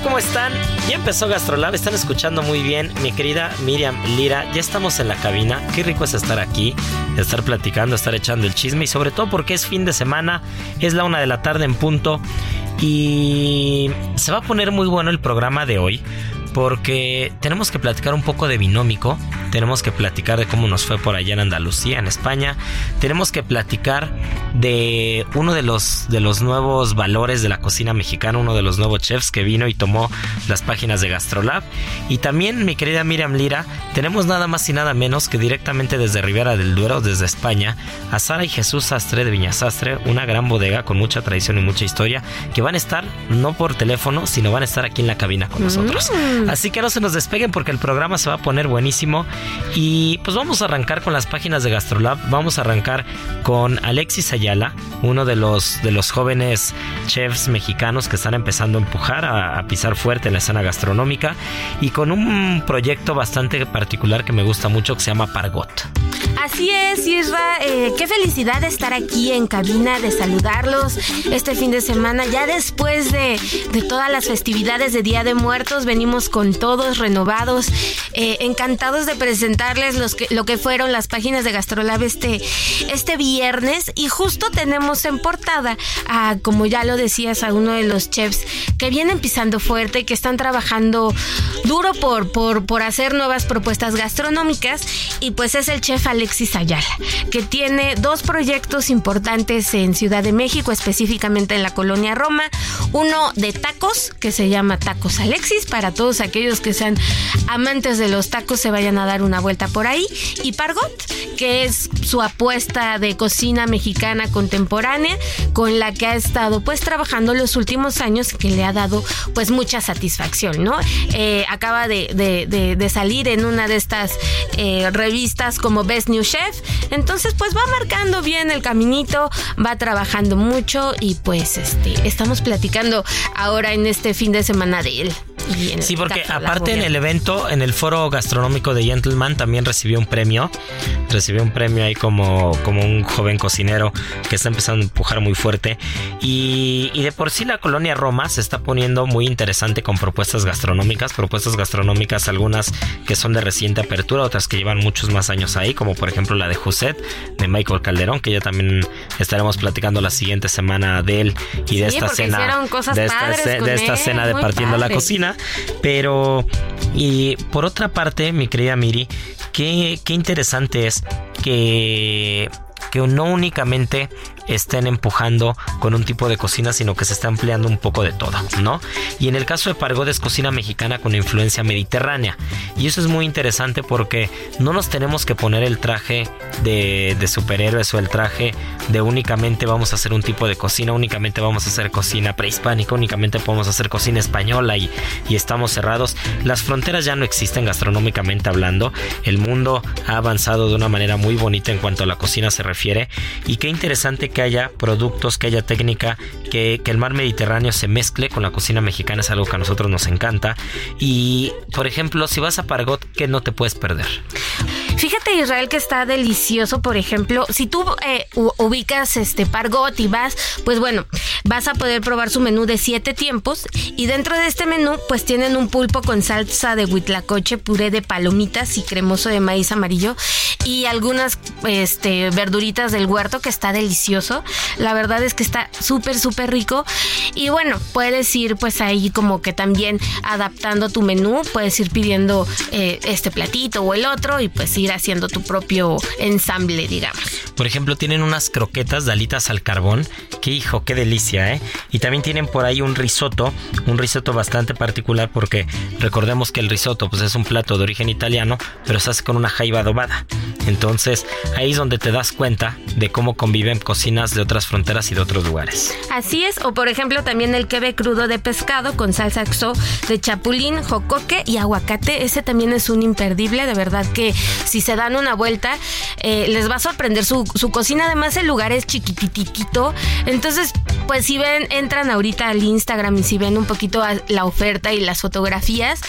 ¿cómo están? Ya empezó GastroLab, están escuchando muy bien. Mi querida Miriam Lira, ya estamos en la cabina. Qué rico es estar aquí, estar platicando, estar echando el chisme y sobre todo porque es fin de semana, es la una de la tarde en punto y se va a poner muy bueno el programa de hoy porque tenemos que platicar un poco de binómico, tenemos que platicar de cómo nos fue por allá en Andalucía, en España, tenemos que platicar de uno de los, de los nuevos valores de la cocina mexicana, uno de los nuevos chefs que vino y tomó las páginas de Gastrolab. Y también, mi querida Miriam Lira, tenemos nada más y nada menos que directamente desde Ribera del Duero, desde España, a Sara y Jesús Sastre de Viñasastre, una gran bodega con mucha tradición y mucha historia, que van a estar no por teléfono, sino van a estar aquí en la cabina con nosotros. Así que no se nos despeguen porque el programa se va a poner buenísimo. Y pues vamos a arrancar con las páginas de Gastrolab. Vamos a arrancar con Alexis Ayala, uno de los, de los jóvenes chefs mexicanos que están empezando a empujar, a, a pisar fuerte en la escena gastronómica. Y con un proyecto bastante particular que me gusta mucho que se llama Pargot. Así es, Isra. Eh, qué felicidad estar aquí en cabina, de saludarlos este fin de semana. Ya después de, de todas las festividades de Día de Muertos, venimos con todos renovados, eh, encantados de presentarles lo que fueron las páginas de Gastrolab este, este viernes. Y justo tenemos en portada, a, como ya lo decías, a uno de los chefs que vienen pisando fuerte, que están trabajando duro por, por, por hacer nuevas propuestas gastronómicas. Y pues es el chef Alexis Ayala, que tiene dos proyectos importantes en Ciudad de México, específicamente en la colonia Roma. Uno de tacos, que se llama Tacos Alexis, para todos aquellos que sean amantes de los tacos, se vayan a dar una vuelta por ahí. Y Pargot, que es su apuesta de cocina mexicana contemporánea, con la que ha estado pues trabajando los últimos años, que le ha dado pues mucha satisfacción, ¿no? Eh, acaba de, de, de, salir en una de estas eh, revistas como Best New Chef. Entonces, pues va marcando bien el caminito, va trabajando mucho y pues este estamos platicando ahora en este fin de semana de él. Sí, porque aparte en el evento, en el foro gastronómico de Gentleman también recibió un premio. Recibió un premio ahí como, como un joven cocinero que está empezando a empujar muy fuerte. Y, y, de por sí la colonia Roma se está poniendo muy interesante con propuestas gastronómicas. Propuestas gastronómicas, algunas que son de reciente apertura, otras que llevan muchos más años ahí, como por ejemplo la de Juset, de Michael Calderón, que ya también estaremos platicando la siguiente semana de él y de sí, esta cena. De esta, de esta él, cena de partiendo la cocina. Pero, y por otra parte, mi querida Miri, qué, qué interesante es que, que no únicamente estén empujando con un tipo de cocina, sino que se está empleando un poco de todo, ¿no? Y en el caso de Pargot es cocina mexicana con influencia mediterránea. Y eso es muy interesante porque no nos tenemos que poner el traje de, de superhéroes o el traje de únicamente vamos a hacer un tipo de cocina, únicamente vamos a hacer cocina prehispánica, únicamente podemos hacer cocina española y, y estamos cerrados. Las fronteras ya no existen gastronómicamente hablando. El mundo ha avanzado de una manera muy bonita en cuanto a la cocina se refiere. Y qué interesante que haya productos, que haya técnica, que, que el mar Mediterráneo se mezcle con la cocina mexicana, es algo que a nosotros nos encanta. Y, por ejemplo, si vas a Pargot, ¿qué no te puedes perder? Fíjate Israel que está delicioso, por ejemplo, si tú eh, ubicas este Pargot y vas, pues bueno, vas a poder probar su menú de siete tiempos y dentro de este menú pues tienen un pulpo con salsa de huitlacoche, puré de palomitas y cremoso de maíz amarillo y algunas este, verduritas del huerto que está delicioso. La verdad es que está súper, súper rico y bueno, puedes ir pues ahí como que también adaptando tu menú, puedes ir pidiendo eh, este platito o el otro y pues ir haciendo tu propio ensamble, digamos. Por ejemplo, tienen unas croquetas de alitas al carbón. Qué hijo, qué delicia, ¿eh? Y también tienen por ahí un risotto, un risotto bastante particular porque recordemos que el risotto pues es un plato de origen italiano, pero se hace con una jaiba adobada. Entonces, ahí es donde te das cuenta de cómo conviven cocinas de otras fronteras y de otros lugares. Así es, o por ejemplo también el quebe crudo de pescado con salsa xo de chapulín, jocoque y aguacate. Ese también es un imperdible, de verdad que si se dan una vuelta, eh, les va a sorprender su, cocina. Además, el lugar es chiquititito. Entonces, pues si ven, entran ahorita al Instagram y si ven un poquito la oferta y las fotografías,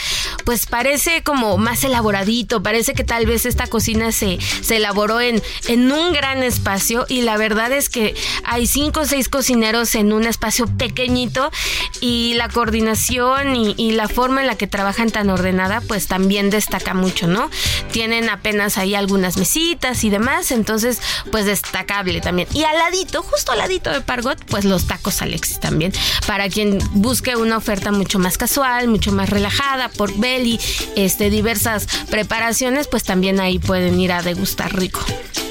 pues parece como más elaboradito. Parece que tal vez esta cocina se, se elaboró en, en un gran espacio. Y la verdad es que hay cinco o seis cocineros en un espacio pequeñito. Y la coordinación y, y la forma en la que trabajan tan ordenada, pues también destaca mucho, ¿no? Tienen apenas hay algunas mesitas y demás, entonces pues destacable también. Y al ladito, justo al ladito de Pargot, pues los tacos Alexis también, para quien busque una oferta mucho más casual, mucho más relajada, por belly, este, diversas preparaciones, pues también ahí pueden ir a degustar rico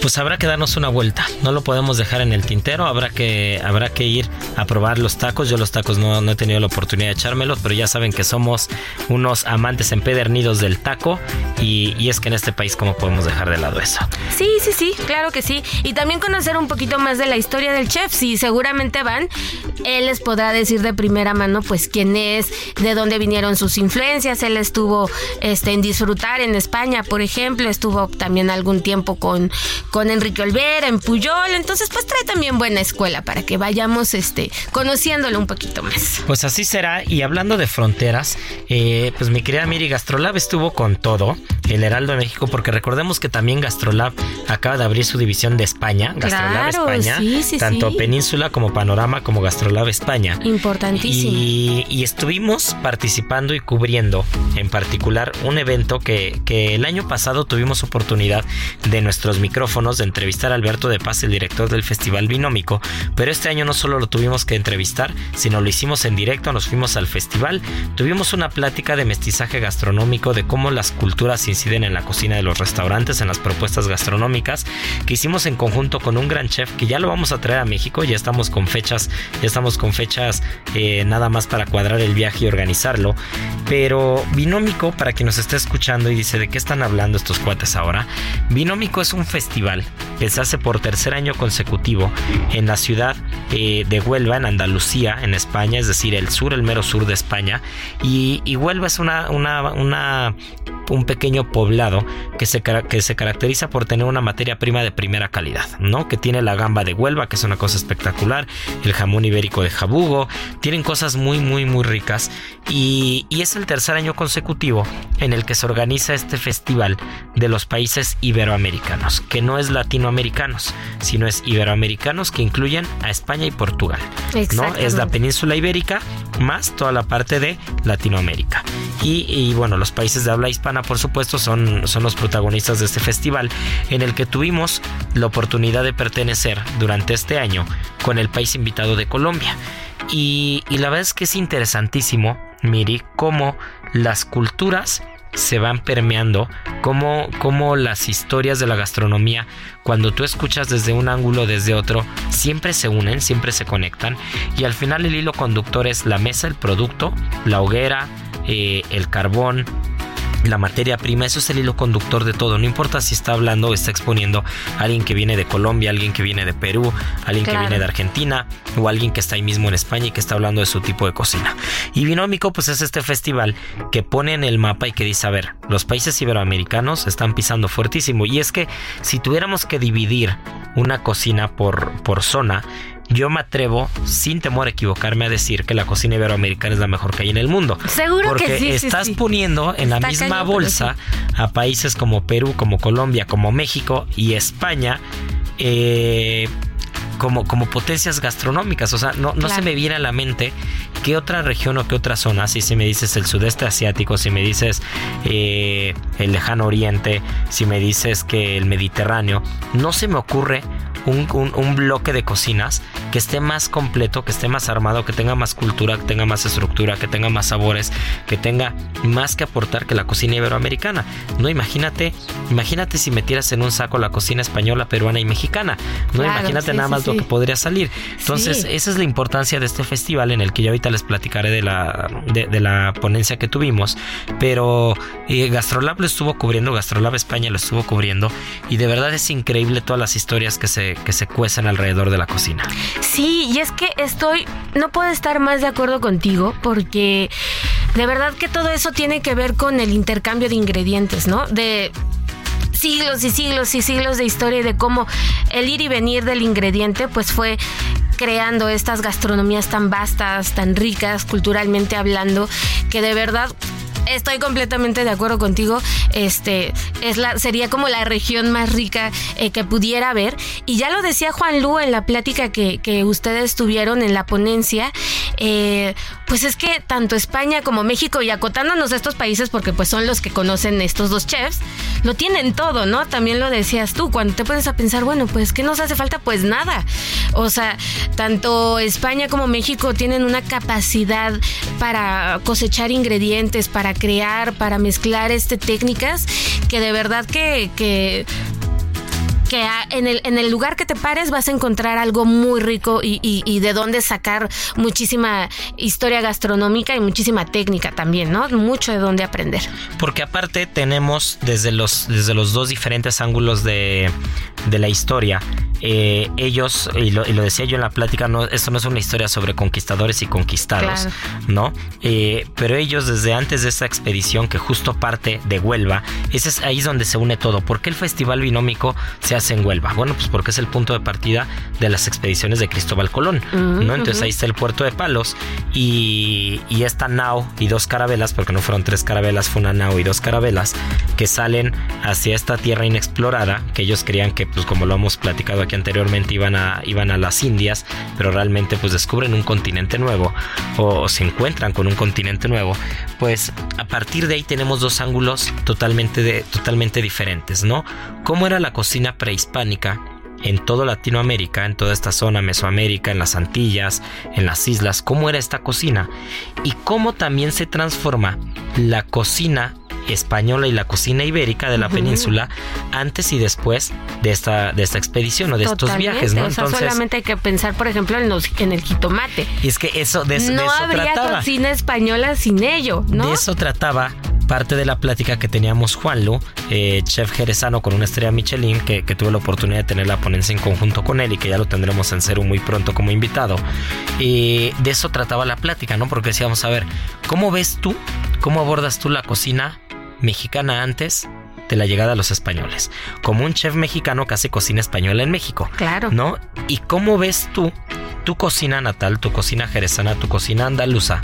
pues habrá que darnos una vuelta. No lo podemos dejar en el tintero. Habrá que, habrá que ir a probar los tacos. Yo los tacos no, no he tenido la oportunidad de echármelos, pero ya saben que somos unos amantes empedernidos del taco. Y, y es que en este país, ¿cómo podemos dejar de lado eso? Sí, sí, sí, claro que sí. Y también conocer un poquito más de la historia del chef. Si seguramente van, él les podrá decir de primera mano, pues quién es, de dónde vinieron sus influencias. Él estuvo este, en disfrutar en España, por ejemplo. Estuvo también algún tiempo con con Enrique Olvera, en Puyol. Entonces, pues trae también buena escuela para que vayamos este, conociéndolo un poquito más. Pues así será. Y hablando de fronteras, eh, pues mi querida Miri Gastrolab estuvo con todo, el Heraldo de México, porque recordemos que también Gastrolab acaba de abrir su división de España, Gastrolab España, tanto Península como Panorama como Gastrolab España. Importantísimo. Y, y, estuvimos participando y cubriendo en particular un evento que, que el año pasado tuvimos oportunidad de nuestros micrófonos de entrevistar a Alberto de Paz, el director del Festival Binómico, pero este año no solo lo tuvimos que entrevistar, sino lo hicimos en directo, nos fuimos al festival, tuvimos una plática de mestizaje gastronómico, de cómo las culturas en la cocina de los restaurantes, en las propuestas gastronómicas, que hicimos en conjunto con un gran chef que ya lo vamos a traer a México, ya estamos con fechas, ya estamos con fechas eh, nada más para cuadrar el viaje y organizarlo, pero Binómico, para quien nos esté escuchando y dice de qué están hablando estos cuates ahora, Binómico es un festival que se hace por tercer año consecutivo en la ciudad eh, de Huelva, en Andalucía, en España, es decir, el sur, el mero sur de España. Y, Huelva es una, una, una, un pequeño poblado que se, que se caracteriza por tener una materia prima de primera calidad, ¿no? Que tiene la gamba de Huelva, que es una cosa espectacular, el jamón ibérico de Jabugo, tienen cosas muy, muy, muy ricas. Y, y es el tercer año consecutivo en el que se organiza este festival de los países iberoamericanos, que no es latinoamericanos, sino es iberoamericanos que incluyen a España y Portugal. ¿no? Es la península ibérica más toda la parte de Latinoamérica. Y, bueno, los países de habla hispana, por supuesto, son, son los protagonistas de este festival, en el que tuvimos la oportunidad de pertenecer durante este año con el país invitado de Colombia. Y, la verdad es que es interesantísimo, Miri, cómo las culturas se van permeando, como las historias de la gastronomía, cuando tú escuchas desde un ángulo, desde otro, siempre se unen, siempre se conectan y al final el hilo conductor es la mesa, el producto, la hoguera, eh, el carbón, la materia prima, eso es el hilo conductor de todo. No importa si está hablando o está exponiendo a alguien que viene de Colombia, alguien que viene de Perú, alguien que viene de Argentina o alguien que está ahí mismo en España y que está hablando de su tipo de cocina. Y Binómico, pues es este festival que pone en el mapa y que dice, a ver, los países iberoamericanos están pisando fuertísimo. Y es que si tuviéramos que dividir una cocina por, por zona, yo me atrevo, sin temor a equivocarme, a decir que la cocina iberoamericana es la mejor que hay en el mundo. Seguro Porque que sí. estás poniendo en la misma bolsa a países como Perú, como Colombia, como México y España. Eh, como, como potencias gastronómicas. O sea, no, no se me viene a la mente qué otra región o qué otra zona, si, si me dices el sudeste asiático, si me dices eh, el lejano oriente, si me dices que el Mediterráneo, no se me ocurre un, un, bloque de cocinas que esté más completo, que esté más armado, que tenga más cultura, que tenga más estructura, que tenga más sabores, que tenga más que aportar que la cocina iberoamericana. No, imagínate, imagínate si metieras en un saco la cocina española, peruana y mexicana. No, imagínate nada más lo que podría salir. Entonces, esa es la importancia de este festival en el que yo ahorita les platicaré de la, de, la ponencia que tuvimos. Pero eh, Gastrolab lo estuvo cubriendo, Gastrolab España lo estuvo cubriendo y de verdad es increíble todas las historias que se, que se cuecen alrededor de la cocina. Sí, y es que estoy, no puedo estar más de acuerdo contigo porque de verdad que todo eso tiene que ver con el intercambio de ingredientes, ¿no? De siglos y siglos y siglos de historia y de cómo el ir y venir del ingrediente pues fue creando estas gastronomías tan vastas, tan ricas culturalmente hablando, que de verdad estoy completamente de acuerdo contigo. Este es la, sería como la región más rica eh, que pudiera haber. Y ya lo decía Juan Lu en la plática que, que ustedes tuvieron en la ponencia. Eh, pues es que tanto España como México, y acotándonos a estos países, porque pues son los que conocen estos dos chefs, lo tienen todo, ¿no? También lo decías tú, cuando te pones a pensar, bueno, pues ¿qué nos hace falta? Pues nada. O sea, tanto España como México tienen una capacidad para cosechar ingredientes, para crear, para mezclar este técnicas que de verdad que, que en el, en el lugar que te pares vas a encontrar algo muy rico y, y, de dónde sacar muchísima historia gastronómica y muchísima técnica también, ¿no? Mucho de dónde aprender. Porque aparte tenemos desde los, desde los dos diferentes ángulos de, de la historia, eh, ellos, y lo, decía yo en la plática, no, esto no es una historia sobre conquistadores y conquistados, ¿no? Eh, pero ellos desde antes de esta expedición que justo parte de Huelva, ese es ahí es donde se une todo. ¿Por qué el Festival Binómico se hace en Huelva? Bueno, pues porque es el punto de partida de las expediciones de Cristóbal Colón, ¿no? Entonces ahí está el puerto de Palos y, y esta nao y dos carabelas, porque no fueron tres carabelas, fue una nao y dos carabelas, que salen hacia esta tierra inexplorada, que ellos creían que, pues como lo hemos platicado aquí anteriormente iban a, iban a las Indias, pero realmente pues descubren un continente nuevo o, se encuentran con un continente nuevo, pues a partir de ahí tenemos dos ángulos totalmente, totalmente diferentes, ¿no? ¿Cómo era la cocina prehispánica? en toda Latinoamérica, en toda esta zona, Mesoamérica, en las Antillas, en las islas, cómo era esta cocina y cómo también se transforma la cocina española y la cocina ibérica de la península antes y después de esta, de esta expedición o de estos viajes, ¿no? Entonces, solamente hay que pensar, por ejemplo, en, los, en el jitomate. Y es que eso de, no habría cocina española sin ello, ¿no? De eso trataba parte de la plática que teníamos Juanlu, eh, chef jerezano con una estrella Michelin, que, tuve la oportunidad de tener la ponencia en conjunto con él y que ya lo tendremos en Ceru muy pronto como invitado. Y de eso trataba la plática, ¿no? Porque decíamos, a ver, ¿cómo ves tú, cómo abordas tú la cocina mexicana antes de la llegada de los españoles, como un chef mexicano que hace cocina española en México. Claro. ¿No? ¿Y cómo ves tú tu cocina natal, tu cocina jerezana, tu cocina andaluza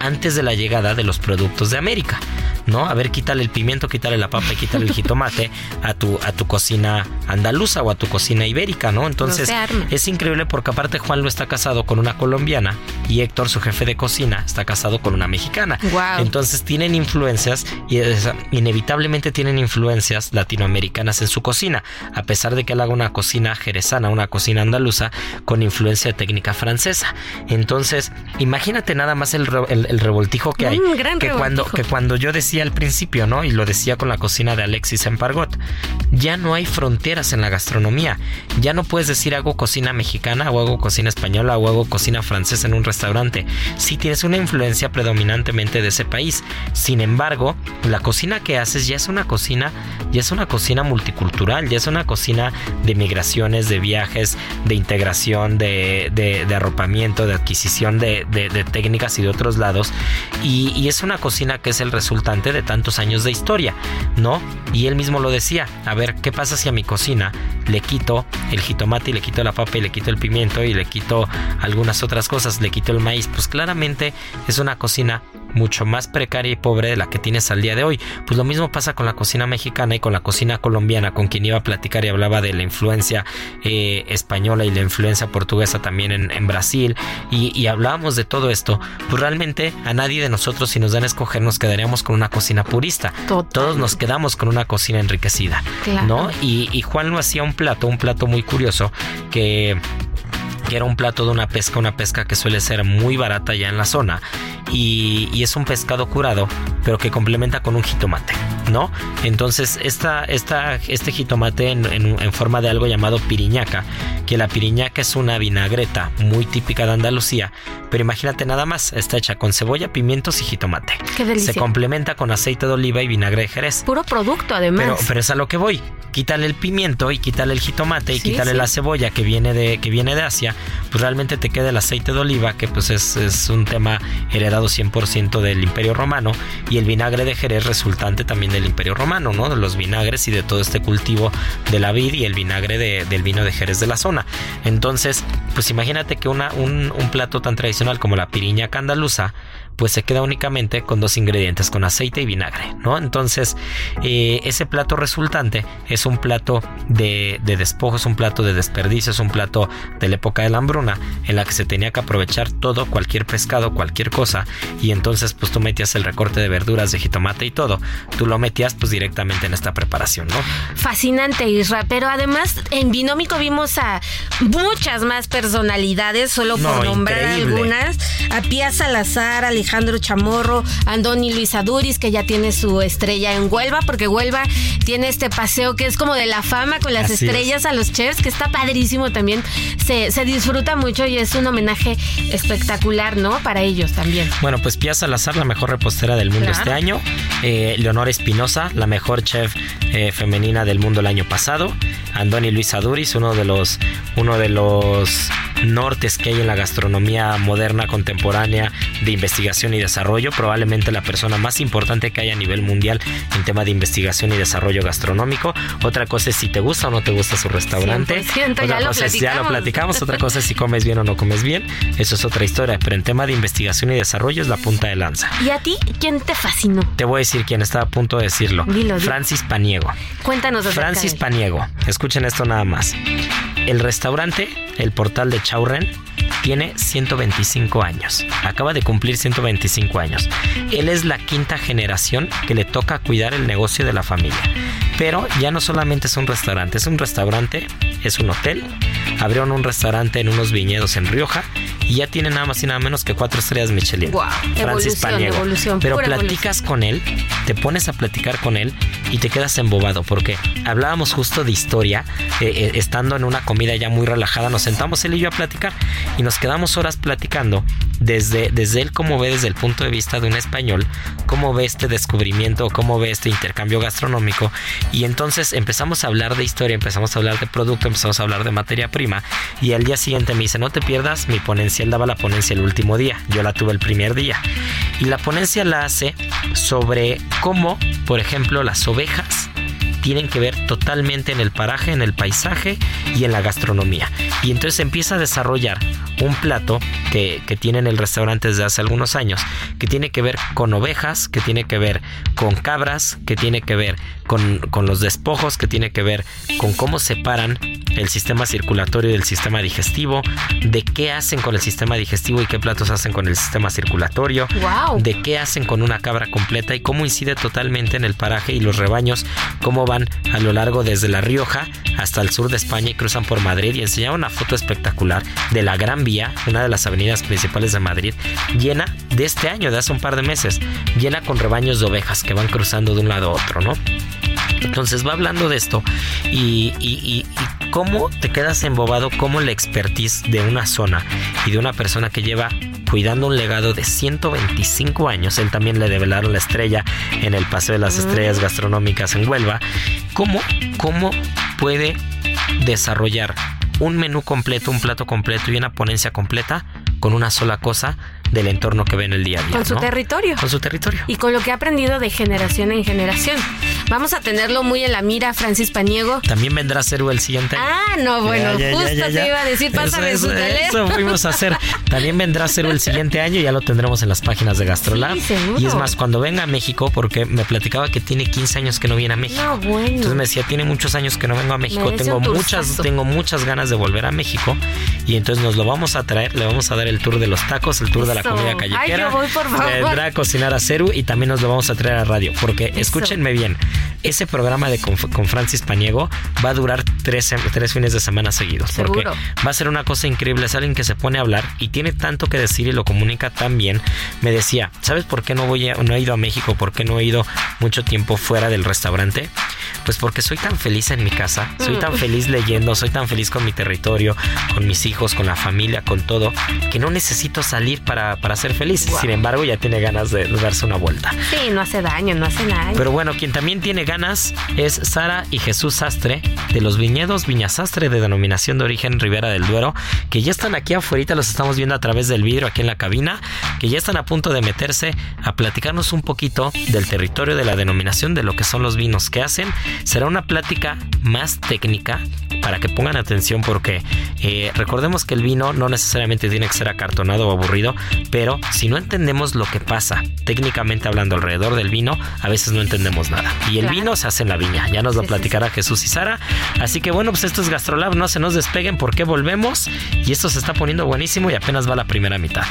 antes de la llegada de los productos de América? ¿No? A ver, quítale el pimiento, quítale la papa y quítale el jitomate a tu, a tu cocina andaluza o a tu cocina ibérica, ¿no? Entonces es increíble porque aparte Juan lo está casado con una colombiana y Héctor, su jefe de cocina, está casado con una mexicana. Entonces tienen influencias y inevitablemente tienen influencias latinoamericanas en su cocina, a pesar de que él haga una cocina jerezana, una cocina andaluza con influencia técnica francesa. Entonces, imagínate nada más el, revoltijo que hay. que cuando que cuando yo decía al principio, ¿no? Y lo decía con la cocina de Alexis Empargot. Ya no hay fronteras en la gastronomía. Ya no puedes decir hago cocina mexicana o hago cocina española o hago cocina francesa en un restaurante. Si tienes una influencia predominantemente de ese país. Sin embargo, la cocina que haces ya es una cocina, ya es una cocina multicultural, ya es una cocina de migraciones, de viajes, de integración, de, arropamiento, de adquisición de, de, técnicas y de otros lados. Y, y es una cocina que es el resultante de tantos años de historia, ¿no? Y él mismo lo decía, a ver, ¿qué pasa si a mi cocina le quito el jitomate y le quito la papa y le quito el pimiento y le quito algunas otras cosas, le quito el maíz? Pues claramente es una cocina mucho más precaria y pobre de la que tienes al día de hoy. Pues lo mismo pasa con la cocina mexicana y con la cocina colombiana, con quien iba a platicar y hablaba de la influencia eh, española y la influencia portuguesa también en, Brasil. Y, hablábamos de todo esto. Pues realmente a nadie de nosotros, si nos dan a escoger, nos quedaríamos con una cocina purista. Todos nos quedamos con una cocina enriquecida. ¿No? Y, y Juan lo hacía un plato, un plato muy curioso que que era un plato de una pesca, una pesca que suele ser muy barata ya en la zona y, es un pescado curado, pero que complementa con un jitomate, ¿no? Entonces, esta, esta, este jitomate en, forma de algo llamado piriñaca, que la piriñaca es una vinagreta muy típica de Andalucía, pero imagínate nada más, está hecha con cebolla, pimientos y jitomate. Qué Se complementa con aceite de oliva y vinagre de jerez. Puro producto, además. Pero, es a lo que voy. Quítale el pimiento y quítale el jitomate y quítale la cebolla que viene de que viene de Asia pues realmente te queda el aceite de oliva, que pues es, un tema heredado 100% del Imperio Romano, y el vinagre de Jerez resultante también del Imperio Romano, ¿no? De los vinagres y de todo este cultivo de la vid y el vinagre del vino de Jerez de la zona. Entonces, pues imagínate que una, un, un plato tan tradicional como la piriña candaluza, pues se queda únicamente con dos ingredientes, con aceite y vinagre, ¿no? Entonces, eh, ese plato resultante es un plato de, de despojo, es un plato de desperdicio, es un plato de la época de la hambruna, en la que se tenía que aprovechar todo, cualquier pescado, cualquier cosa, y entonces pues tú metías el recorte de verduras, de jitomate y todo, tú lo metías pues directamente en esta preparación, ¿no? Fascinante, Isra, pero además en Binómico vimos a muchas más personalidades, solo por nombrar algunas, a Pía Salazar, Alejandro Alejandro Chamorro, Andoni Luis Aduris, que ya tiene su estrella en Huelva, porque Huelva tiene este paseo que es como de la fama con las estrellas a los chefs, que está padrísimo también. Se, disfruta mucho y es un homenaje espectacular, ¿no? Para ellos también. Bueno, pues Pia Salazar, la mejor repostera del mundo este año. Eh, Leonor Espinosa, la mejor chef eh, femenina del mundo el año pasado. Andoni Luis Aduris, uno de los, uno de los nortes que hay en la gastronomía moderna contemporánea de investigación y desarrollo, probablemente la persona más importante que hay a nivel mundial en tema de investigación y desarrollo gastronómico. Otra cosa es si te gusta o no te gusta su restaurante. Otra ya cosa es ya lo platicamos, otra cosa es si comes bien o no comes bien. Eso es otra historia, pero en tema de investigación y desarrollo es la punta de lanza. ¿Y a ti quién te fascinó? Te voy a decir quién estaba a punto de decirlo. Francis Paniego. Cuéntanos. Francis Paniego. Escuchen esto nada más. El restaurante, el portal de Chauren, tiene 125 años. Acaba de cumplir 125 años. Él es la quinta generación que le toca cuidar el negocio de la familia. Pero ya no solamente es un restaurante, es un restaurante, es un hotel. Abrieron un restaurante en unos viñedos en Rioja y ya tiene nada más y nada menos que cuatro estrellas Michelin. Wow, Francis Paniego. Pero platicas con él, te pones a platicar con él y te quedas embobado porque hablábamos justo de historia, eh, eh, estando en una comida ya muy relajada, nos sentamos él y yo a platicar y nos quedamos horas platicando desde, desde él cómo ve desde el punto de vista de un español, cómo ve este descubrimiento, cómo ve este intercambio gastronómico y entonces empezamos a hablar de historia, empezamos a hablar de producto, empezamos a hablar de materia prima y al día siguiente me dice no te pierdas mi ponencia, él daba la ponencia el último día, yo la tuve el primer día. Y la ponencia la hace sobre cómo, por ejemplo, las ovejas tienen que ver totalmente en el paraje, en el paisaje y en la gastronomía. Y entonces empieza a desarrollar un plato que, que tiene en el restaurante desde hace algunos años, que tiene que ver con ovejas, que tiene que ver con cabras, que tiene que ver con, con los despojos, que tiene que ver con cómo separan el sistema circulatorio del sistema digestivo, de qué hacen con el sistema digestivo y qué platos hacen con el sistema circulatorio, wow. de qué hacen con una cabra completa y cómo incide totalmente en el paraje y los rebaños, cómo van a lo largo desde La Rioja hasta el sur de España y cruzan por Madrid y enseñaba una foto espectacular de la Gran Vía, una de las avenidas principales de Madrid, llena de este año, de hace un par de meses, llena con rebaños de ovejas que van cruzando de un lado a otro, ¿no? Entonces va hablando de esto y, y, cómo te quedas embobado, cómo la expertise de una zona y de una persona que lleva cuidando un legado de 125 años, él también le develaron la estrella en el Paseo de las Estrellas Gastronómicas en Huelva, cómo, cómo puede desarrollar un menú completo, un plato completo y una ponencia completa con una sola cosa del entorno que ve en el día a día. Con su territorio. Con su territorio. Y con lo que ha aprendido de generación en generación. Vamos a tenerlo muy en la mira, Francis Paniego. También vendrá Ceru el siguiente año. Ah, no, bueno, justo te iba a decir, pásame eso, su teléfono. Eso fuimos a hacer. También vendrá Ceru el siguiente año, ya lo tendremos en las páginas de Gastrolab. y es más, cuando venga a México, porque me platicaba que tiene 15 años que no viene a México. No, bueno. Entonces me decía, tiene muchos años que no vengo a México, tengo muchas, tengo muchas ganas de volver a México. Y entonces nos lo vamos a traer, le vamos a dar el tour de los tacos, el tour de la comida callejera voy, por favor. Vendrá a cocinar a Ceru y también nos lo vamos a traer a radio. Porque escúchenme bien, ese programa de con, Francis Paniego va a durar tres, tres fines de semana seguidos. Porque va a ser una cosa increíble. Es alguien que se pone a hablar y tiene tanto que decir y lo comunica tan bien. Me decía, ¿sabes por qué no voy no he ido a México? ¿Por qué no he ido mucho tiempo fuera del restaurante? Pues porque soy tan feliz en mi casa, soy tan mm. feliz leyendo, soy tan feliz con mi territorio, con mis hijos, con la familia, con todo, que no necesito salir para, para ser feliz. Sin embargo, ya tiene ganas de darse una vuelta. Sí, no hace daño, no hace nada. Pero bueno, quien también tiene ganas es Sara y Jesús Sastre de los viñedos Viña Sastre de denominación de origen Ribera del Duero, que ya están aquí afuera, los estamos viendo a través del vidrio aquí en la cabina, que ya están a punto de meterse a platicarnos un poquito del territorio de la denominación, de lo que son los vinos que hacen. Será una plática más técnica para que pongan atención porque eh, recordemos que el vino no necesariamente tiene que ser acartonado o aburrido, pero si no entendemos lo que pasa técnicamente hablando alrededor del vino, a veces no entendemos nada. Y el vino se hace en la viña, ya nos lo platicará Jesús y Sara. Así que bueno, pues esto es Gastrolab, no se nos despeguen porque volvemos y esto se está poniendo buenísimo y apenas va la primera mitad.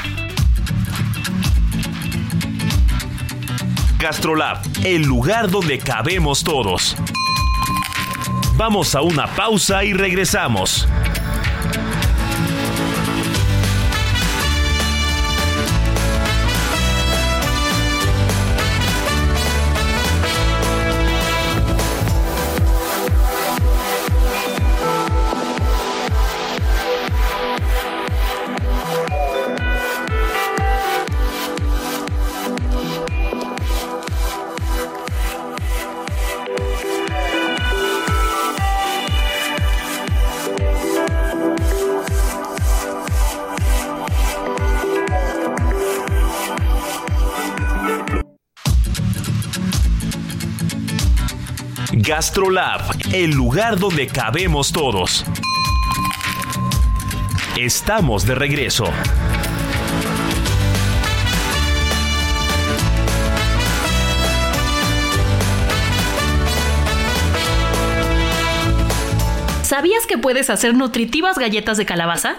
Gastrolab, el lugar donde cabemos todos. Vamos a una pausa y regresamos. GastroLab, el lugar donde cabemos todos. Estamos de regreso. ¿Sabías que puedes hacer nutritivas galletas de calabaza?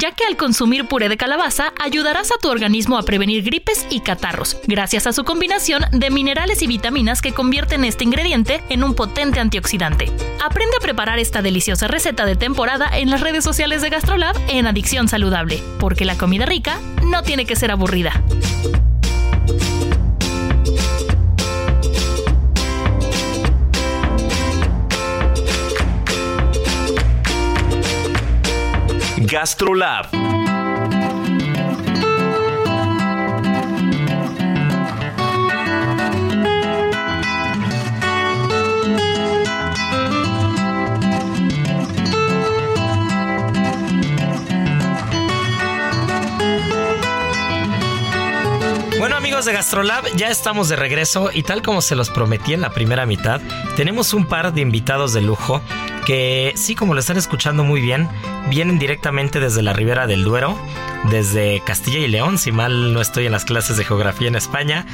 Ya que al consumir puré de calabaza ayudarás a tu organismo a prevenir gripes y catarros, gracias a su combinación de minerales y vitaminas que convierten este ingrediente en un potente antioxidante. Aprende a preparar esta deliciosa receta de temporada en las redes sociales de GastroLab en Adicción Saludable, porque la comida rica no tiene que ser aburrida. GastroLab. Bueno amigos de GastroLab, ya estamos de regreso y tal como se los prometí en la primera mitad, tenemos un par de invitados de lujo que sí, como lo están escuchando muy bien, vienen directamente desde la ribera del Duero, desde Castilla y León, si mal no estoy en las clases de geografía en España,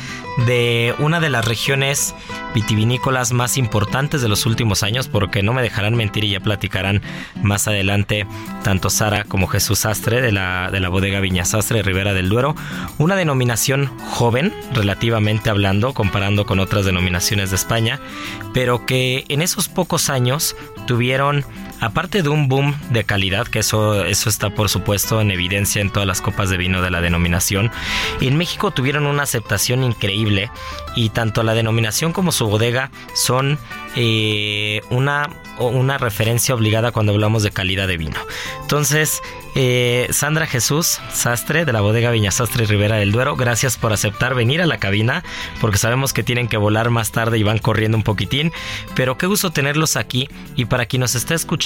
de una de las regiones vitivinícolas más importantes de los últimos años, porque no me dejarán mentir y ya platicarán más adelante tanto Sara como Jesús Sastre de la, de la bodega Viña Sastre Ribera del Duero, una denominación joven, relativamente hablando, comparando con otras denominaciones de España, pero que en esos pocos años tuvieron aparte de un boom de calidad, que eso, eso está por supuesto en evidencia en todas las copas de vino de la denominación, en México tuvieron una aceptación increíble y tanto la denominación como su bodega son eh, una, una referencia obligada cuando hablamos de calidad de vino. Entonces, eh, Sandra Jesús, sastre de la bodega Viña Sastre Rivera del Duero, gracias por aceptar venir a la cabina, porque sabemos que tienen que volar más tarde y van corriendo un poquitín, pero qué gusto tenerlos aquí y para quien nos está escuchando,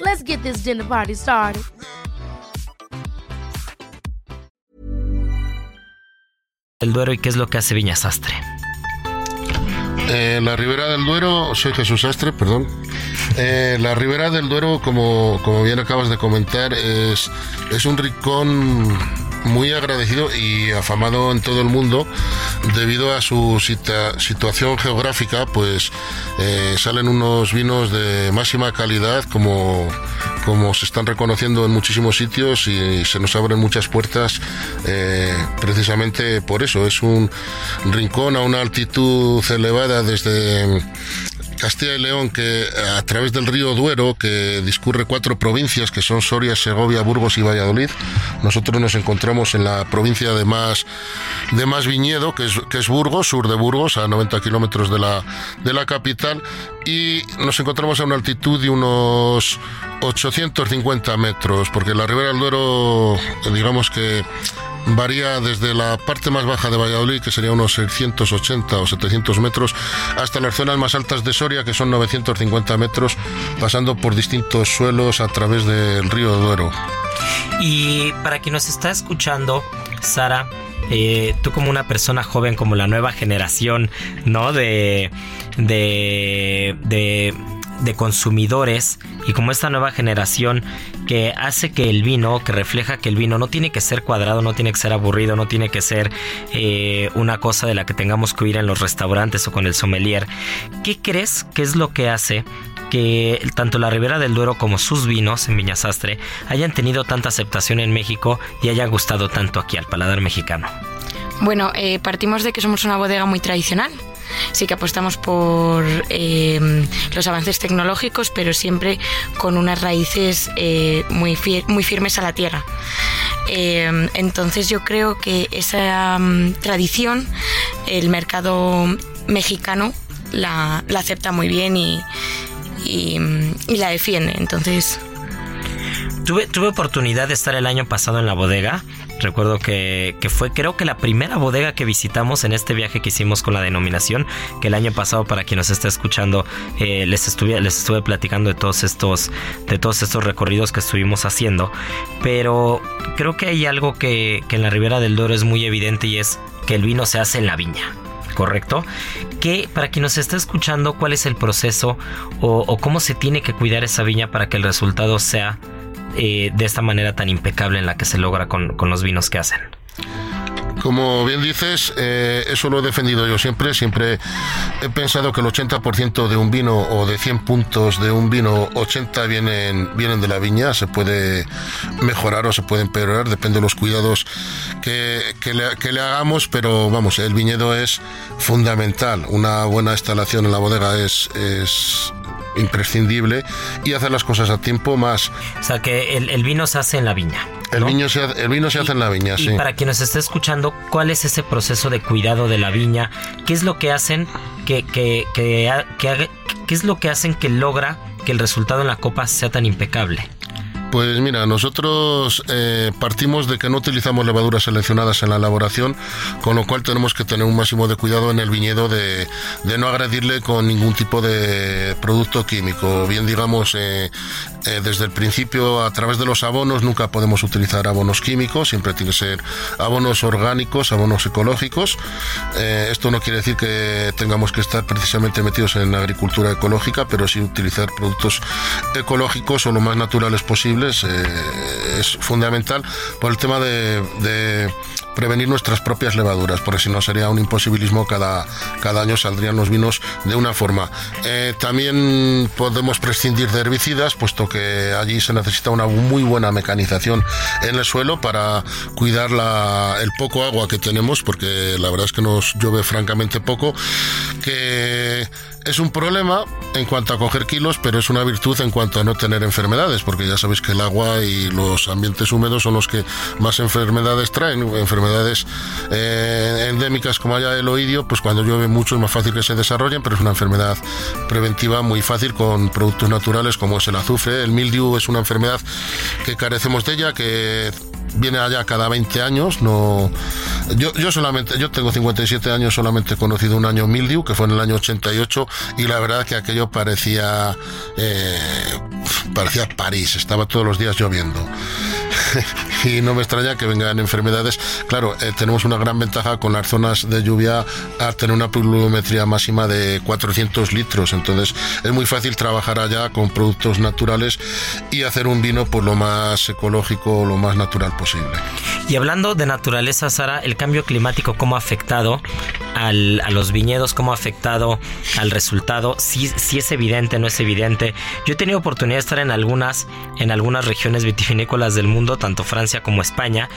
Let's get this dinner party started. El Duero y qué es lo que hace Viña Sastre. Eh, la Ribera del Duero, soy Jesús Sastre, perdón. Eh, la Ribera del Duero, como, como bien acabas de comentar, es, es un rincón muy agradecido y afamado en todo el mundo debido a su situación geográfica pues eh, salen unos vinos de máxima calidad como, como se están reconociendo en muchísimos sitios y se nos abren muchas puertas eh, precisamente por eso. Es un rincón a una altitud elevada desde Castilla y León, que a través del río Duero, que discurre cuatro provincias, que son Soria, Segovia, Burgos y Valladolid, nosotros nos encontramos en la provincia de más, de más viñedo, que es, que es Burgos, sur de Burgos, a 90 kilómetros de la, de la capital, y nos encontramos a una altitud de unos 850 metros, porque la Ribera del Duero, digamos que varía desde la parte más baja de Valladolid, que sería unos 680 o 700 metros, hasta las zonas más altas de Soria, que son 950 metros, pasando por distintos suelos a través del río Duero. Y para quien nos está escuchando, Sara, eh, tú como una persona joven, como la nueva generación, ¿no? De, de, de de consumidores y como esta nueva generación que hace que el vino, que refleja que el vino no tiene que ser cuadrado, no tiene que ser aburrido, no tiene que ser eh, una cosa de la que tengamos que huir en los restaurantes o con el sommelier. ¿Qué crees que es lo que hace que tanto la Ribera del Duero como sus vinos en Viñasastre hayan tenido tanta aceptación en México y haya gustado tanto aquí al paladar mexicano? Bueno, eh, partimos de que somos una bodega muy tradicional sí que apostamos por eh, los avances tecnológicos, pero siempre con unas raíces eh, muy, muy firmes a la tierra. Eh, entonces yo creo que esa mm, tradición el mercado mexicano la, acepta muy bien y, y, y la defiende. Entonces... Tuve, tuve oportunidad de estar el año pasado en la bodega Recuerdo que, fue creo que la primera bodega que visitamos en este viaje que hicimos con la denominación, que el año pasado para quien nos está escuchando eh, les, estuve, les estuve platicando de todos, estos, de todos estos recorridos que estuvimos haciendo. Pero creo que hay algo que, en la Ribera del Duero es muy evidente y es que el vino se hace en la viña. ¿correcto? Que para quien nos está escuchando, ¿cuál es el proceso o, cómo se tiene que cuidar esa viña para que el resultado sea eh, de esta manera tan impecable en la que se logra con, los vinos que hacen. Como bien dices, eh, eso lo he defendido yo siempre. Siempre he pensado que el 80% de un vino o de 100 puntos de un vino, 80 vienen, vienen de la viña. Se puede mejorar o se puede empeorar, depende de los cuidados que, le, hagamos. Pero vamos, el viñedo es fundamental. Una buena instalación en la bodega es, es imprescindible y hacer las cosas a tiempo más. O sea que el, vino se hace en la viña. El, vino se, el vino se hace en la viña, y para quien nos esté escuchando, ¿cuál es ese proceso de cuidado de la viña? ¿Qué es lo que hacen que, que, que, que, qué es lo que hacen que logra que el resultado en la copa sea tan impecable? Pues mira, nosotros eh, partimos de que no utilizamos levaduras seleccionadas en la elaboración, con lo cual tenemos que tener un máximo de cuidado en el viñedo de, no agredirle con ningún tipo de producto químico. Bien digamos, eh, eh, desde el principio a través de los abonos nunca podemos utilizar abonos químicos, siempre tiene que ser abonos orgánicos, abonos ecológicos. esto no quiere decir que tengamos que estar precisamente metidos en la agricultura ecológica, pero sí utilizar productos ecológicos o lo más naturales posible eh, es fundamental por el tema de, prevenir nuestras propias levaduras, porque si no sería un imposibilismo, cada, cada año saldrían los vinos de una forma. Eh, también podemos prescindir de herbicidas, puesto que allí se necesita una muy buena mecanización en el suelo para cuidar la, el poco agua que tenemos, porque la verdad es que nos llueve francamente poco, que es un problema en cuanto a coger kilos, pero es una virtud en cuanto a no tener enfermedades, porque ya sabéis que el agua y los ambientes húmedos son los que más enfermedades traen, enfermedades eh, endémicas como haya el oidio, pues cuando llueve mucho es más fácil que se desarrollen, pero es una enfermedad preventiva muy fácil con productos naturales como es el azufre. El mildiu es una enfermedad que carecemos de ella, que viene allá cada 20 años. No, yo, yo solamente, yo tengo 57 años, solamente he conocido un año mildiu, que fue en el año 88, y la verdad que aquello parecía, eh, parecía París, estaba todos los días lloviendo. y no me extraña que vengan enfermedades. Claro, eh, tenemos una gran ventaja con las zonas de lluvia a tener una pluviometría máxima de 400 litros. Entonces es muy fácil trabajar allá con productos naturales y hacer un vino por lo más ecológico, lo más natural posible. Y hablando de naturaleza, Sara, el cambio climático, ¿cómo ha afectado al, a los viñedos? ¿Cómo ha afectado al resultado? Si, es evidente, no es evidente. Yo he tenido oportunidad de estar en algunas, en algunas regiones vitivinícolas del mundo, tanto Francia como España,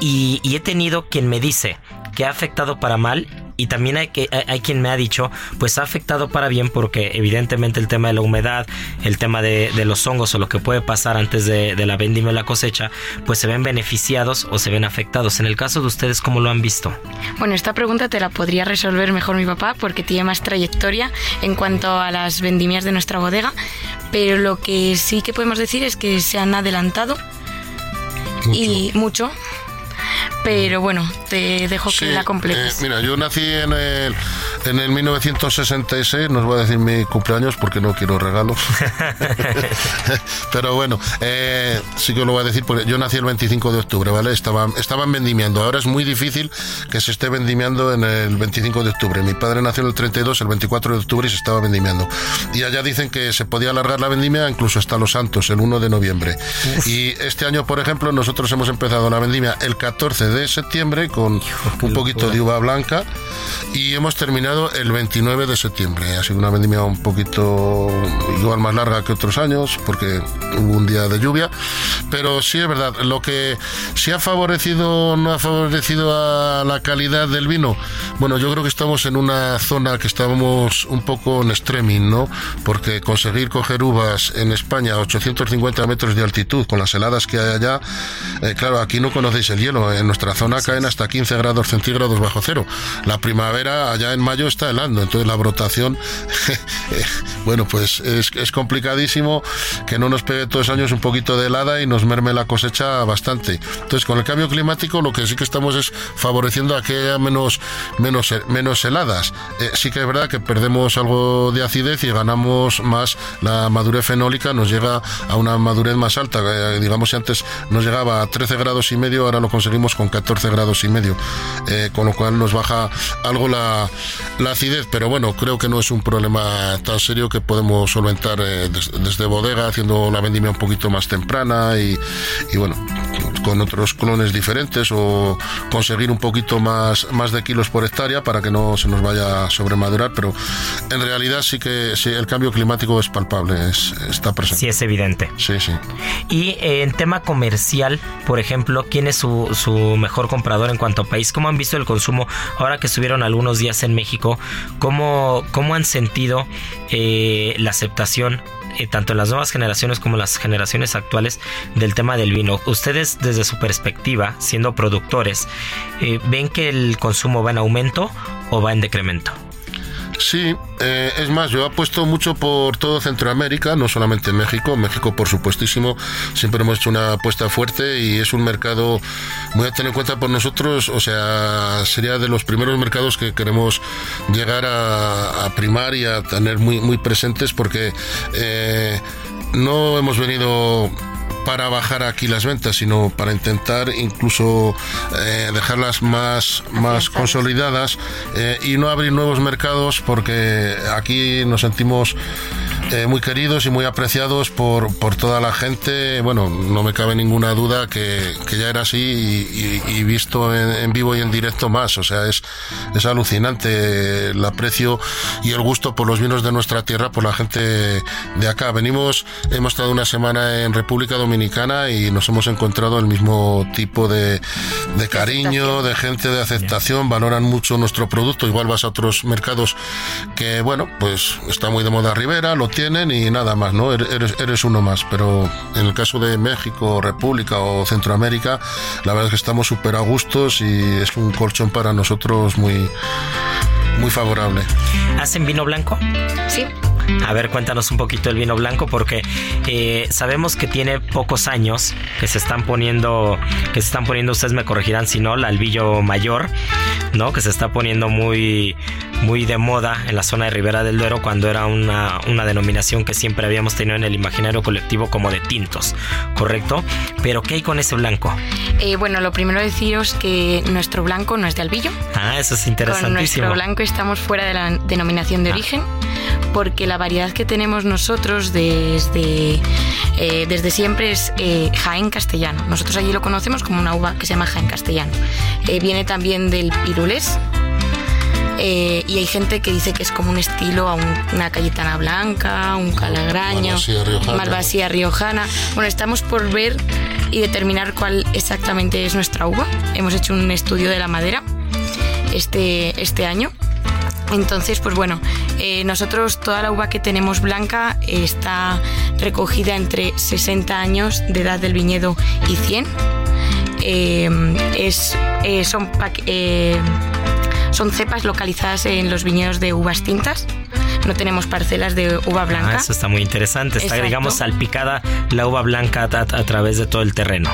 y he tenido quien me dice que ha afectado para mal y también hay, que, hay, quien me ha dicho, pues ha afectado para bien porque evidentemente el tema de la humedad, el tema de, los hongos o lo que puede pasar antes de, la vendimia o la cosecha, pues se ven beneficiados o se ven afectados. En el caso de ustedes, ¿cómo lo han visto? Bueno, esta pregunta te la podría resolver mejor mi papá porque tiene más trayectoria en cuanto a las vendimias de nuestra bodega, pero lo que sí que podemos decir es que se han adelantado y mucho pero bueno, te dejo que la completes. Eh, mira, yo nací en el, en el 1966, no os voy a decir mi cumpleaños porque no quiero regalos. pero bueno, eh, sí que lo voy a decir porque yo nací el 25 de octubre, ¿vale? Estaban, estaban vendimiando. Ahora es muy difícil que se esté vendimiando en el 25 de octubre. Mi padre nació en el 32, el 24 de octubre y se estaba vendimiando. Y allá dicen que se podía alargar la vendimia incluso hasta los Santos, el 1 de noviembre. Y este año, por ejemplo, nosotros hemos empezado la vendimia el 14 de septiembre con un poquito de uva blanca y hemos terminado el 29 de septiembre. Ha sido una vendimia un poquito igual más larga que otros años porque hubo un día de lluvia, pero sí es verdad, lo que sí ha favorecido no ha favorecido a la calidad del vino, bueno, yo creo que estamos en una zona que estábamos un poco en streaming, ¿no? Porque conseguir coger uvas en España a 850 metros de altitud con las heladas que hay allá, eh, claro, aquí no conocéis el hielo, en nuestra zona caen hasta 15 grados centígrados bajo cero. La primavera allá en mayo está helando, entonces la brotación, bueno, pues es, complicadísimo que no nos pegue todos los años un poquito de helada y nos merme la cosecha bastante. Entonces, con el cambio climático lo que sí que estamos es favoreciendo a que haya menos, menos, menos heladas. Eh, sí que es verdad que perdemos algo de acidez y ganamos más la madurez fenólica, nos llega a una madurez más alta. Eh, digamos, si antes nos llegaba a 13 grados y medio, ahora lo conseguimos con 14 grados y medio, eh, con lo cual nos baja algo la, la, acidez, pero bueno, creo que no es un problema tan serio que podemos solventar eh, desde bodega, haciendo la vendimia un poquito más temprana y, y, bueno, con otros clones diferentes o conseguir un poquito más, más de kilos por hectárea para que no se nos vaya a sobremadurar, pero en realidad sí que sí, el cambio climático es palpable, es, está presente. Sí, es evidente. Sí, sí. Y eh, en tema comercial, por ejemplo, ¿quién es su, su mejor comprador en cuanto a país. ¿Cómo han visto el consumo ahora que estuvieron algunos días en México? ¿Cómo, cómo han sentido eh, la aceptación eh, tanto en las nuevas generaciones como en las generaciones actuales del tema del vino. Ustedes desde su perspectiva, siendo productores, eh, ¿ven que el consumo va en aumento o va en decremento? Sí, eh, es más, yo apuesto mucho por todo Centroamérica, no solamente México. México, por supuestísimo, siempre hemos hecho una apuesta fuerte y es un mercado muy a tener en cuenta por nosotros. O sea, sería de los primeros mercados que queremos llegar a, primar y a tener muy, muy presentes porque eh, no hemos venido para bajar aquí las ventas, sino para intentar incluso eh, dejarlas más, más consolidadas eh, y no abrir nuevos mercados porque aquí nos sentimos eh, muy queridos y muy apreciados por, por, toda la gente. Bueno, no me cabe ninguna duda que, que ya era así y, visto en, vivo y en directo más. O sea, es, es alucinante el aprecio y el gusto por los vinos de nuestra tierra, por la gente de acá. Venimos, hemos estado una semana en República Dominicana y nos hemos encontrado el mismo tipo de, de cariño, de gente de aceptación, valoran mucho nuestro producto. Igual vas a otros mercados que, bueno, pues está muy de moda Rivera, lo tienen y nada más, ¿no? Eres, eres uno más. Pero en el caso de México, República o Centroamérica, la verdad es que estamos súper a gustos y es un colchón para nosotros muy, muy favorable. ¿Hacen vino blanco? Sí. A ver, cuéntanos un poquito el vino blanco porque eh, sabemos que tiene pocos años que se están poniendo, que se están poniendo, ustedes me corregirán si no, el albillo mayor, ¿no? Que se está poniendo muy, muy de moda en la zona de Ribera del Duero cuando era una, una denominación que siempre habíamos tenido en el imaginario colectivo como de tintos, ¿correcto? Pero ¿qué hay con ese blanco? Eh, bueno, lo primero deciros que nuestro blanco no es de albillo. Ah, eso es interesantísimo. Con nuestro blanco estamos fuera de la denominación de ah. origen porque la variedad que tenemos nosotros desde, eh, desde siempre es eh, Jaén castellano. Nosotros allí lo conocemos como una uva que se llama Jaén castellano. viene también del pirulés, eh, y hay gente que dice que es como un estilo a una Cayetana Blanca, un Calagraño, Malvasía Riojana. Bueno, estamos por ver y determinar cuál exactamente es nuestra uva. Hemos hecho un estudio de la madera este, este año. Entonces, pues bueno, eh, nosotros toda la uva que tenemos blanca está recogida entre 60 años de edad del viñedo y 100. Eh, es, son son cepas localizadas en los viñedos de uvas tintas. No tenemos parcelas de uva blanca. Ah, eso está muy interesante. Está, digamos, salpicada la uva blanca a, través de todo el terreno.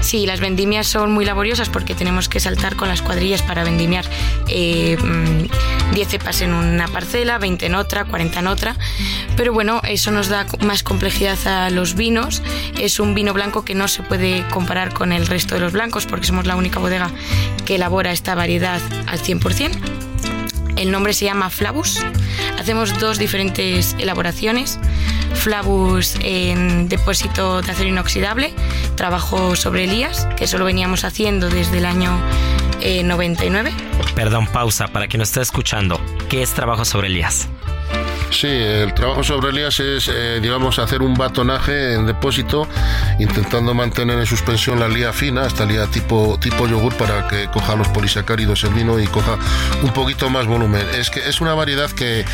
Sí, las vendimias son muy laboriosas porque tenemos que saltar con las cuadrillas para vendimiar eh, 10 mm, cepas en una parcela, 20 en otra, 40 en otra. Pero bueno, eso nos da más complejidad a los vinos. Es un vino blanco que no se puede comparar con el resto de los blancos porque somos la única bodega que elabora esta variedad al 100%. El nombre se llama Flavus. Hacemos dos diferentes elaboraciones. Flavus en depósito de acero inoxidable, trabajo sobre Elías, que eso lo veníamos haciendo desde el año 99. Eh, Perdón, pausa, para quien no esté escuchando. ¿Qué es trabajo sobre Elías? Sí, el trabajo sobre Elías es, eh, digamos, hacer un batonaje en depósito, intentando mantener en suspensión la lía fina, esta lía tipo, tipo yogur, para que coja los polisacáridos el vino y coja un poquito más volumen. Es que es una variedad que,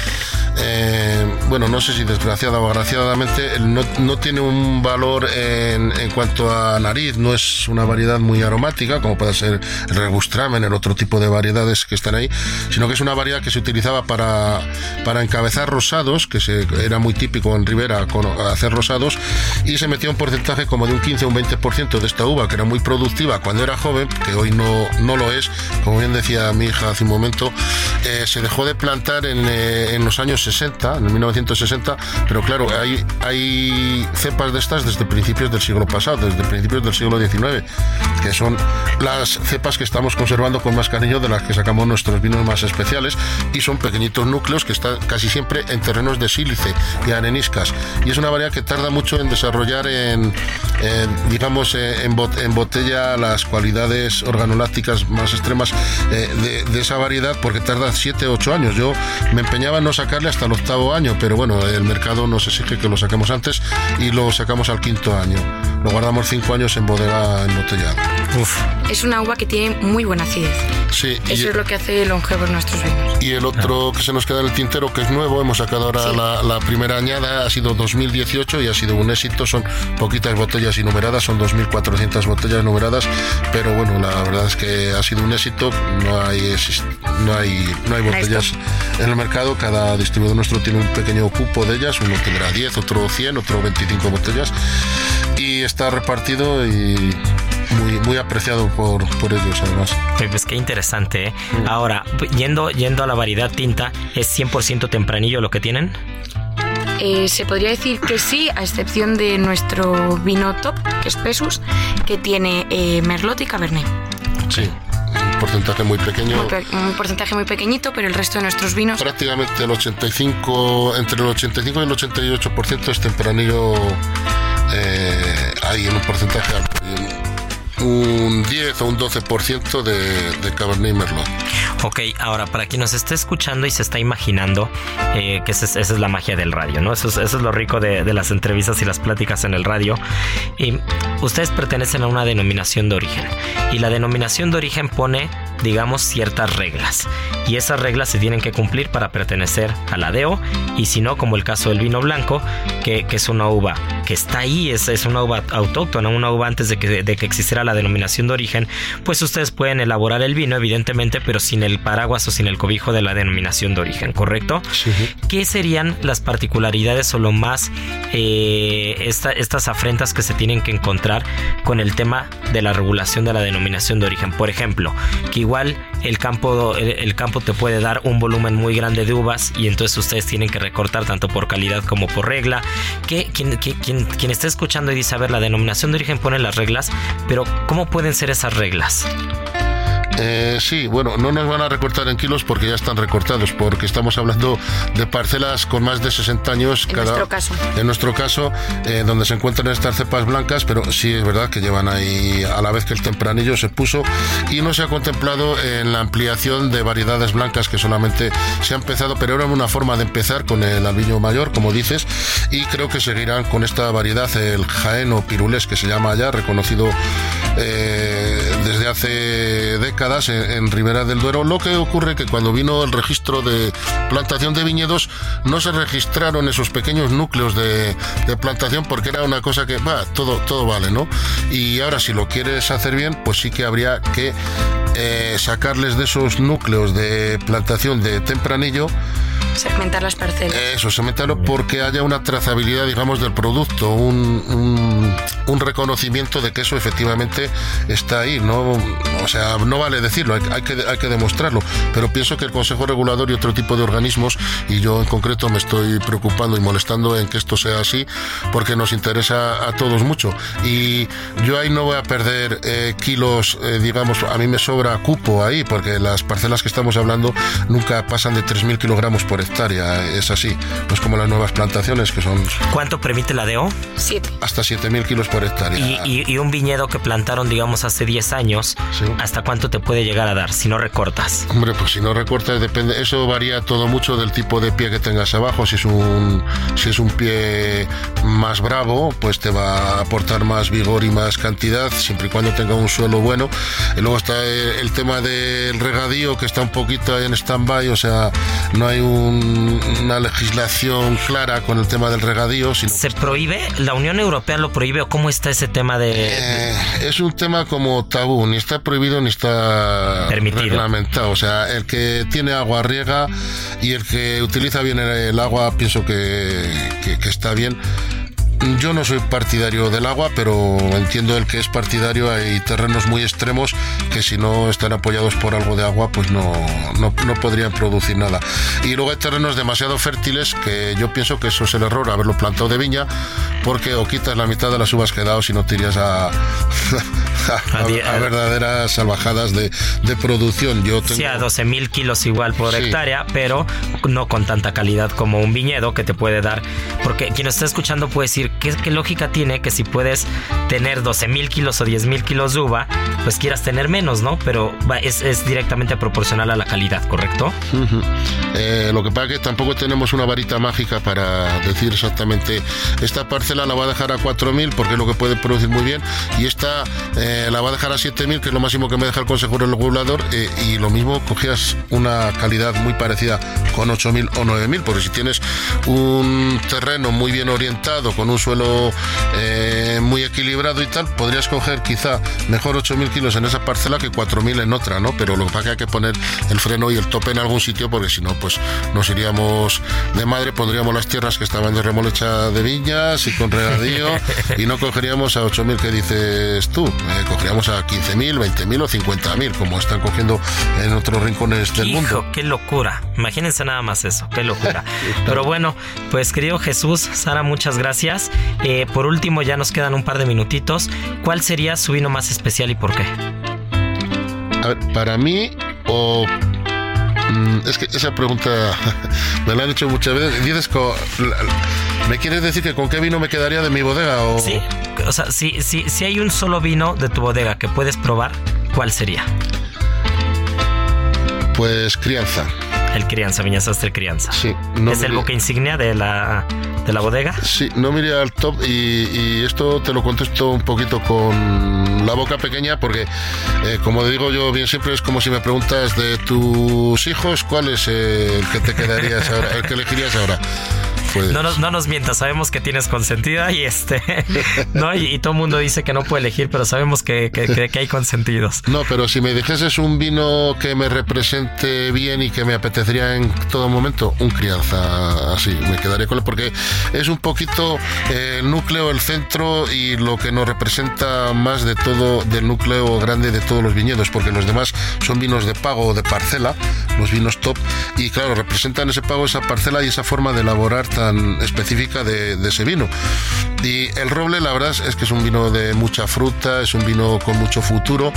eh, bueno, no sé si desgraciada o agraciadamente, no, no tiene un valor en, en, cuanto a nariz, no es una variedad muy aromática, como puede ser el rebustramen, el otro tipo de variedades que están ahí, sino que es una variedad que se utilizaba para, para encabezar rosados que se, era muy típico en Ribera con, hacer rosados, y se metía un porcentaje como de un 15 o un 20% de esta uva, que era muy productiva cuando era joven, que hoy no, no lo es, como bien decía mi hija hace un momento, eh, se dejó de plantar en, eh, en, los años 60, en 1960, pero claro, hay, hay cepas de estas desde principios del siglo pasado, desde principios del siglo XIX, que son las cepas que estamos conservando con más cariño de las que sacamos nuestros vinos más especiales, y son pequeñitos núcleos que están casi siempre en terrenos de sílice y areniscas. Y es una variedad que tarda mucho en desarrollar en, digamos, eh, en, en, botella las cualidades organolácticas más extremas eh, de, esa variedad porque tarda 7 8 años. Yo me empeñaba en no sacarle hasta el octavo año, pero bueno, el mercado nos exige que lo saquemos antes y lo sacamos al quinto año. lo guardamos cinco años en bodega embotellada. Uf. Es una uva que tiene muy buena acidez. Sí. Eso es lo que hace longevos nuestros vinos. Y el otro que se nos queda en el tintero, que es nuevo, hemos sacado ahora la, la, primera añada, ha sido 2018 y ha sido un éxito. Son poquitas botellas y numeradas, son 2.400 botellas numeradas, pero bueno, la verdad es que ha sido un éxito. No hay, no hay, no hay botellas en el mercado. Cada distribuidor nuestro tiene un pequeño cupo de ellas. Uno tendrá 10, otro 100, otro 25 botellas. Y está repartido y muy, muy apreciado por, por ellos además. Pues qué interesante. ¿eh? Ahora, yendo, yendo a la variedad tinta, ¿es 100% tempranillo lo que tienen? Eh, se podría decir que sí, a excepción de nuestro vino top, que es Pesus, que tiene eh, Merlot y Cabernet. Sí, un porcentaje muy pequeño. un porcentaje muy pequeñito, pero el resto de nuestros vinos. Prácticamente el 85, entre el 85 y el 88% es tempranillo eh, ahí en un porcentaje alto un 10 o un 12% de, de Cabernet Merlot. Ok, ahora para quien nos esté escuchando y se está imaginando eh, que esa es, la magia del radio, ¿no? Eso es, lo rico de, de, las entrevistas y las pláticas en el radio. Y ustedes pertenecen a una denominación de origen. Y la denominación de origen pone, digamos, ciertas reglas. Y esas reglas se tienen que cumplir para pertenecer a la DEO. Y si no, como el caso del vino blanco, que, que es una uva que está ahí, es, es una uva autóctona, una uva antes de que, de que existiera la denominación de origen, pues ustedes pueden elaborar el vino, evidentemente, pero sin el paraguas o sin el cobijo de la denominación de origen, ¿correcto? Sí. ¿Qué serían las particularidades o lo más eh, estas afrentas que se tienen que encontrar con el tema de la regulación de la denominación de origen? Por ejemplo, que igual el campo, el, campo te puede dar un volumen muy grande de uvas y entonces ustedes tienen que recortar tanto por calidad como por regla. Que quien, quien, quien esté escuchando y dice, a ver, la denominación de origen pone las reglas, pero ¿cómo pueden ser esas reglas? Eh, sí, bueno, no nos van a recortar en kilos porque ya están recortados, porque estamos hablando de parcelas con más de 60 años. En cada, nuestro caso. En nuestro caso, eh, donde se encuentran estas cepas blancas, pero sí es verdad que llevan ahí a la vez que el tempranillo se puso y no se ha contemplado en la ampliación de variedades blancas que solamente se ha empezado, pero era una forma de empezar con el albiño mayor, como dices, y creo que seguirán con esta variedad, el jaeno pirulés que se llama allá, reconocido eh, desde hace décadas en, Ribera del Duero. Lo que ocurre que cuando vino el registro de plantación de viñedos no se registraron esos pequeños núcleos de, plantación porque era una cosa que, va, todo, todo vale, ¿no? Y ahora si lo quieres hacer bien, pues sí que habría que eh, sacarles de esos núcleos de plantación de tempranillo Segmentar las parcelas. Eso, segmentarlo porque haya una trazabilidad, digamos, del producto, un, un, reconocimiento de que eso efectivamente está ahí. ¿no? O sea, no vale decirlo, hay, que, hay que demostrarlo. Pero pienso que el Consejo Regulador y otro tipo de organismos, y yo en concreto me estoy preocupando y molestando en que esto sea así, porque nos interesa a todos mucho. Y yo ahí no voy a perder eh, kilos, eh, digamos, a mí me sobra cupo ahí, porque las parcelas que estamos hablando nunca pasan de 3.000 kilogramos por hectárea, es así. No es como las nuevas plantaciones que son... ¿Cuánto permite la DEO? Siete. Hasta 7.000 kilos por hectárea. Y, un viñedo que plantaron, digamos, hace 10 años, ¿hasta cuánto te puede llegar a dar si no recortas? Hombre, pues si no recortas, depende. Eso varía todo mucho del tipo de pie que tengas abajo. Si es un, si es un pie más bravo, pues te va a aportar más vigor y más cantidad, siempre y cuando tenga un suelo bueno. Y luego está el, tema del regadío, que está un poquito en stand-by, o sea, no hay una legislación clara con el tema del regadío. ¿Se prohíbe? ¿La Unión Europea lo prohíbe o cómo está ese tema de...? Eh, es un tema como tabú, ni está prohibido ni está Permitido. reglamentado. O sea, el que tiene agua riega y el que utiliza bien el, agua pienso que, que está bien yo no soy partidario del agua, pero entiendo el que es partidario. Hay terrenos muy extremos que si no están apoyados por algo de agua, pues no, no, podrían producir nada. Y luego hay terrenos demasiado fértiles que yo pienso que eso es el error, haberlo plantado de viña, porque o quitas la mitad de las uvas que he dado si no te irías a, a, verdaderas salvajadas de, producción. Yo Sí, a 12 mil kilos igual por hectárea, pero no con tanta calidad como un viñedo que te puede dar. Porque quien está escuchando puede decir, ¿qué, qué lógica tiene que si puedes tener 12 mil kilos o 10 mil kilos de uva, pues quieras tener menos, ¿no? Pero es, es directamente proporcional a la calidad, ¿correcto? Eh, lo que pasa es que tampoco tenemos una varita mágica para decir exactamente, esta parcela la va a dejar a 4.000 porque es lo que puede producir muy bien, y esta eh, la va a dejar a 7.000, que es lo máximo que me deja el consejo regulador, eh, y lo mismo cogías una calidad muy parecida con 8.000 o 9.000, porque si tienes un terreno muy bien orientado, con un suelo muy equilibrado y tal, podrías coger quizá mejor 8.000 kilos en esa parcela que 4.000 en otra, ¿no? Pero lo que pasa es que hay que poner el freno y el tope en algún sitio, porque si no, pues nos iríamos de madre, pondríamos las tierras que estaban de remolecha de viñas y con regadío, y no cogeríamos a 8.000 que dices tú, eh, cogeríamos a 15.000, 20.000 o 50.000, como están cogiendo en otros rincones del Hijo, mundo. ¡Qué locura! Imagínense nada más eso, qué locura. Pero bueno, pues querido Jesús, Sara, muchas gracias. Eh, por último, ya nos quedan un par de minutitos. ¿Cuál sería su vino más especial y por qué? Para mí, o Mm, es que esa pregunta me la han hecho muchas veces. Dices, ¿me quieres decir que con qué vino me quedaría de mi bodega? O... Sí, o sea, si, si, si hay un solo vino de tu bodega que puedes probar, ¿cuál sería? Pues crianza. El crianza, Viña Sastre Crianza. Sí. ¿Es el buque insignia de la, de la bodega? Sí, no miré al top y, esto te lo contesto un poquito con la boca pequeña porque, eh, como digo yo bien siempre, es como si me preguntas de tus hijos, ¿cuál es el que te quedarías ahora, el que elegirías ahora? No, nos, no nos mientas, sabemos que tienes consentida y este, ¿no? Y, todo el mundo dice que no puede elegir, pero sabemos que, que, hay consentidos. No, pero si me dijeses un vino que me represente bien y que me apetecería en todo momento, un crianza así, me quedaría con él, porque es un poquito el núcleo, el centro y lo que nos representa más de todo, del núcleo grande de todos los viñedos, porque los demás son vinos de pago o de parcela, los vinos top, y claro, representan ese pago, esa parcela y esa forma de elaborar tan específica de, ese vino. Y el roble, la verdad es que es un vino de mucha fruta, es un vino con mucho futuro,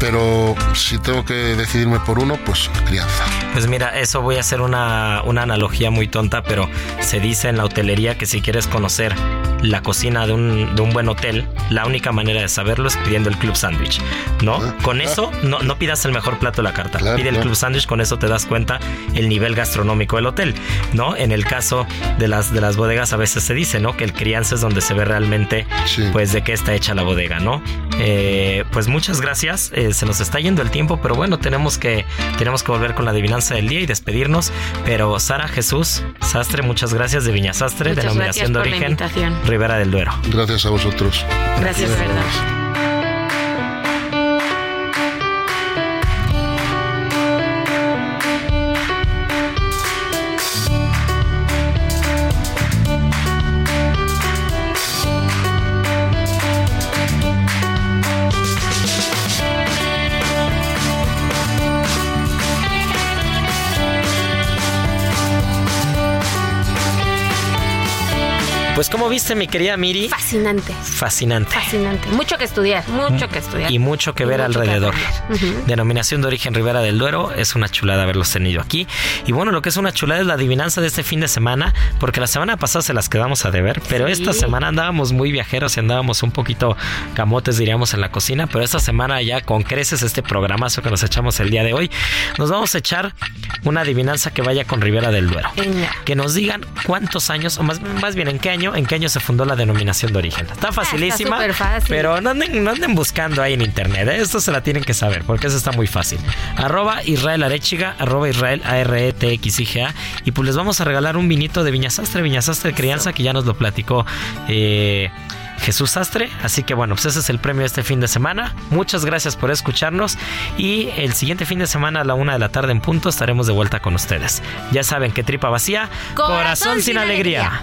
pero si tengo que decidirme por uno, pues crianza. Pues mira, eso voy a hacer una, una analogía muy tonta, pero se dice en la hotelería que si quieres conocer la cocina de un, de un buen hotel, la única manera de saberlo es pidiendo el club sandwich, ¿no? Ah, con eso no, no pidas el mejor plato de la carta, pide el club sandwich, con eso te das cuenta el nivel gastronómico del hotel, ¿no? En el caso de las, de las bodegas a veces se dice, ¿no? Que el crianza es donde se ve realmente, pues, de qué está hecha la bodega, ¿no? Eh, pues muchas gracias, eh, se nos está yendo el tiempo, pero bueno, tenemos que, tenemos que volver con la adivinanza del día y despedirnos, pero Sara Jesús Sastre, muchas gracias de Viña Sastre, denominación de origen Ribera del Duero. Gracias a vosotros. Gracias, verdad. Pues como viste mi querida Miri. Fascinante. Fascinante. Fascinante. Mucho que estudiar, mucho que estudiar. Y mucho que ver alrededor. Denominación de origen Ribera del Duero. Es una chulada haberlos tenido aquí. Y bueno, lo que es una chulada es la adivinanza de este fin de semana, porque la semana pasada se las quedamos a deber, pero esta semana andábamos muy viajeros y andábamos un poquito camotes, diríamos, en la cocina, pero esta semana ya con creces este programazo que nos echamos el día de hoy, nos vamos a echar una adivinanza que vaya con Ribera del Duero. Que nos digan cuántos años, o más, más bien en qué año en qué año se fundó la denominación de origen. Está ah, facilísima, pero no anden, buscando ahí en internet. ¿eh? Esto se la tienen que saber porque eso está muy fácil. Arroba Israel Arechiga, arroba Israel A R E T X I G A y pues les vamos a regalar un vinito de Viñasastre, Viñasastre Crianza que ya nos lo platicó. Eh, Jesús Sastre. Así que bueno, pues ese es el premio de este fin de semana. Muchas gracias por escucharnos y el siguiente fin de semana a la una de la tarde en punto estaremos de vuelta con ustedes. Ya saben que tripa vacía, corazón, sin, alegría.